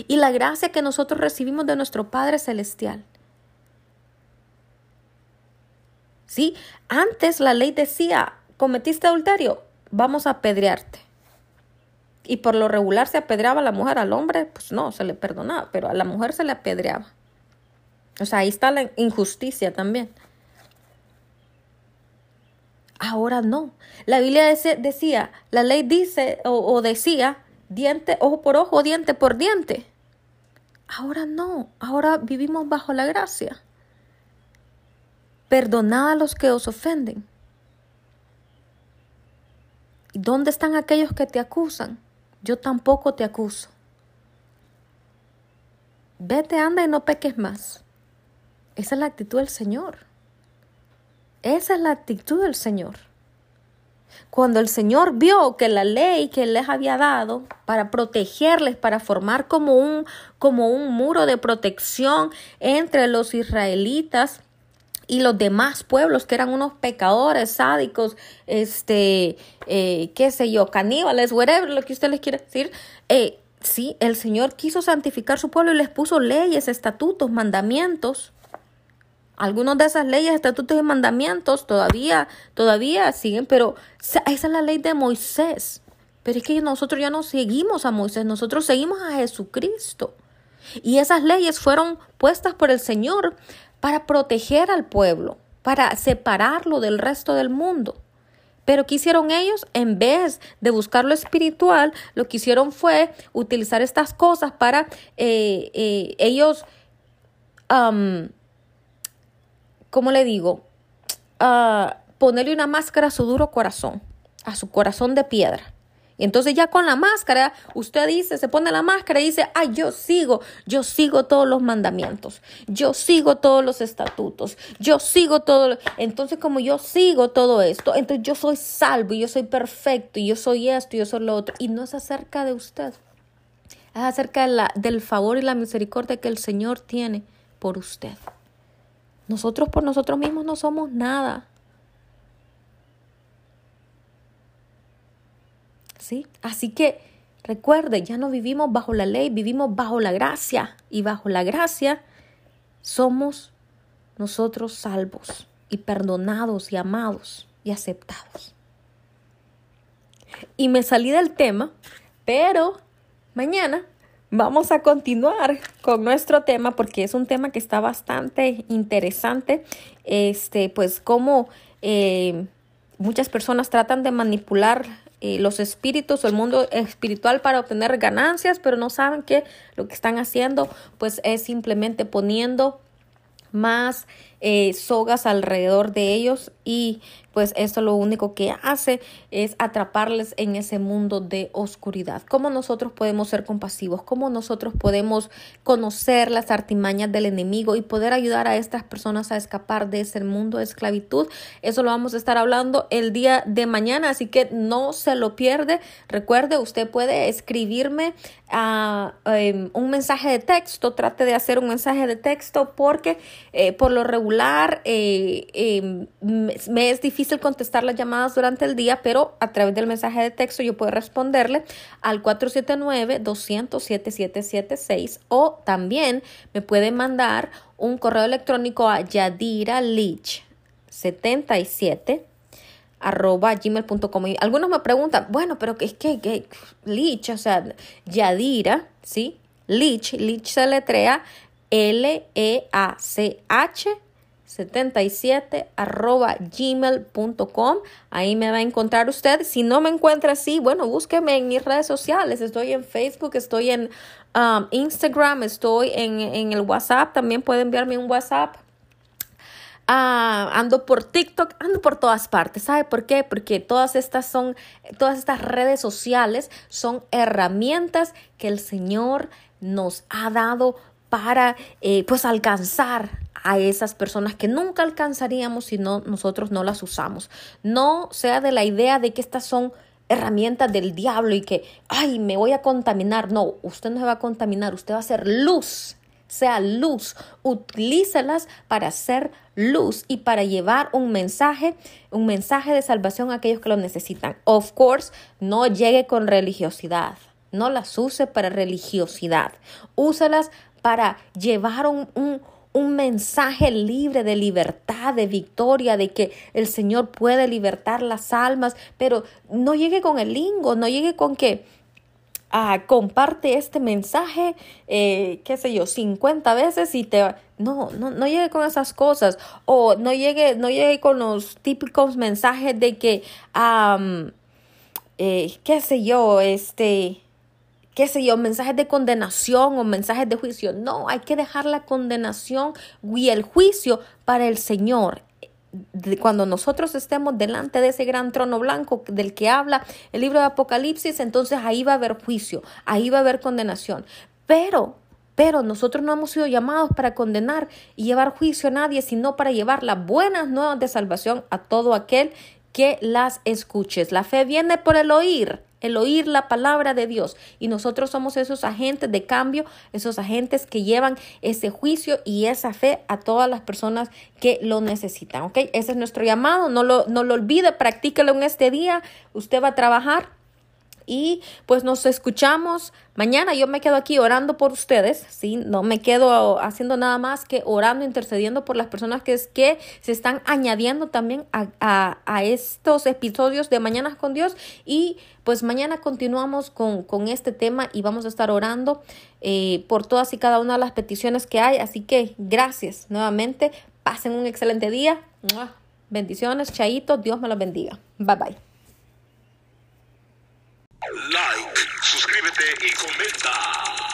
Y la gracia que nosotros recibimos de nuestro Padre Celestial. ¿Sí? Antes la ley decía, cometiste adulterio, vamos a apedrearte. Y por lo regular se apedreaba a la mujer, al hombre, pues no, se le perdonaba, pero a la mujer se le apedreaba. O sea, ahí está la injusticia también. Ahora no. La Biblia decía, la ley dice o, decía, diente, ojo por ojo, diente por diente. Ahora no, ahora vivimos bajo la gracia. Perdonad a los que os ofenden. ¿Y dónde están aquellos que te acusan? Yo tampoco te acuso. Vete, anda y no peques más. Esa es la actitud del Señor. Esa es la actitud del Señor. Cuando el Señor vio que la ley que les había dado para protegerles, para formar como un, como un muro de protección entre los israelitas y los demás pueblos que eran unos pecadores, sádicos, este, eh, qué sé yo, caníbales, whatever, lo que usted les quiera decir, eh, sí, el Señor quiso santificar su pueblo y les puso leyes, estatutos, mandamientos. Algunos de esas leyes, estatutos y mandamientos todavía, todavía siguen, pero esa es la ley de Moisés. Pero es que nosotros ya no seguimos a Moisés, nosotros seguimos a Jesucristo. Y esas leyes fueron puestas por el Señor para proteger al pueblo, para separarlo del resto del mundo. Pero ¿qué hicieron ellos? En vez de buscar lo espiritual, lo que hicieron fue utilizar estas cosas para eh, eh, ellos, ¿cómo le digo? Uh, ponerle una máscara a su duro corazón, a su corazón de piedra. Entonces ya con la máscara, usted dice, se pone la máscara y dice, ay, yo sigo, yo sigo todos los mandamientos, yo sigo todos los estatutos, yo sigo todo. Entonces como yo sigo todo esto, entonces yo soy salvo y yo soy perfecto y yo soy esto y yo soy lo otro. Y no es acerca de usted, es acerca de la, del favor y la misericordia que el Señor tiene por usted. Nosotros por nosotros mismos no somos nada. Así que recuerde, ya no vivimos bajo la ley, vivimos bajo la gracia y bajo la gracia somos nosotros salvos y perdonados y amados y aceptados. Y me salí del tema, pero mañana vamos a continuar con nuestro tema porque es un tema que está bastante interesante. Este, pues como eh, muchas personas tratan de manipular eh, los espíritus o el mundo espiritual para obtener ganancias, pero no saben que lo que están haciendo pues es simplemente poniendo más eh, sogas alrededor de ellos y pues esto lo único que hace es atraparles en ese mundo de oscuridad. ¿Cómo nosotros podemos ser compasivos? ¿Cómo nosotros podemos conocer las artimañas del enemigo y poder ayudar a estas personas a escapar de ese mundo de esclavitud? Eso lo vamos a estar hablando el día de mañana, así que no se lo pierde. Recuerde, usted puede escribirme em, un mensaje de texto, trate de hacer un mensaje de texto porque eh, por lo regular eh, em, me es difícil difícil contestar las llamadas durante el día, pero a través del mensaje de texto yo puedo responderle al 479-200-7776 o también me puede mandar un correo electrónico a yadiralich77 arroba gmail.com algunos me preguntan, bueno, pero es que, que Lich, o sea, Yadira, ¿sí? Lich, Lich se letrea L-E-A-C-H 77 arroba gmail.com. Ahí me va a encontrar usted. Si no me encuentra así, bueno, búsqueme en mis redes sociales. Estoy en Facebook, estoy en um, Instagram, estoy en, en, el WhatsApp. También puede enviarme un WhatsApp. Ah, ando por TikTok, ando por todas partes. ¿Sabe por qué? Porque todas estas son, todas estas redes sociales son herramientas que el Señor nos ha dado para eh, pues alcanzar a esas personas que nunca alcanzaríamos si no, nosotros no las usamos. No sea de la idea de que estas son herramientas del diablo y que, ay, me voy a contaminar. No, usted no se va a contaminar, usted va a ser luz. Sea luz, utilícelas para hacer luz y para llevar un mensaje, un mensaje de salvación a aquellos que lo necesitan. Of course, no llegue con religiosidad, no las use para religiosidad, úsalas para llevar un, un mensaje libre de libertad, de victoria, de que el Señor puede libertar las almas, pero no llegue con el lingo, no llegue con que ah, comparte este mensaje, eh, qué sé yo, 50 veces y te... No, no, no llegue con esas cosas. O no llegue, no llegue con los típicos mensajes de que, eh, qué sé yo, este qué sé yo, mensajes de condenación o mensajes de juicio. No, hay que dejar la condenación y el juicio para el Señor. Cuando nosotros estemos delante de ese gran trono blanco del que habla el libro de Apocalipsis, entonces ahí va a haber juicio, ahí va a haber condenación. Pero pero nosotros no hemos sido llamados para condenar y llevar juicio a nadie, sino para llevar las buenas nuevas de salvación a todo aquel que las escuches. La fe viene por el oír el oír la palabra de Dios. Y nosotros somos esos agentes de cambio, esos agentes que llevan ese juicio y esa fe a todas las personas que lo necesitan. ¿Ok? Ese es nuestro llamado. No lo, no lo olvide, practíquelo en este día. Usted va a trabajar y pues nos escuchamos mañana. Yo me quedo aquí orando por ustedes, ¿sí? No me quedo haciendo nada más que orando, intercediendo por las personas que, es, que se están añadiendo también a, a, estos episodios de Mañanas con Dios y pues mañana continuamos con, con este tema y vamos a estar orando eh, por todas y cada una de las peticiones que hay. Así que gracias nuevamente. Pasen un excelente día. Bendiciones, Chaito. Dios me los bendiga. Bye bye. Like, suscríbete y comenta.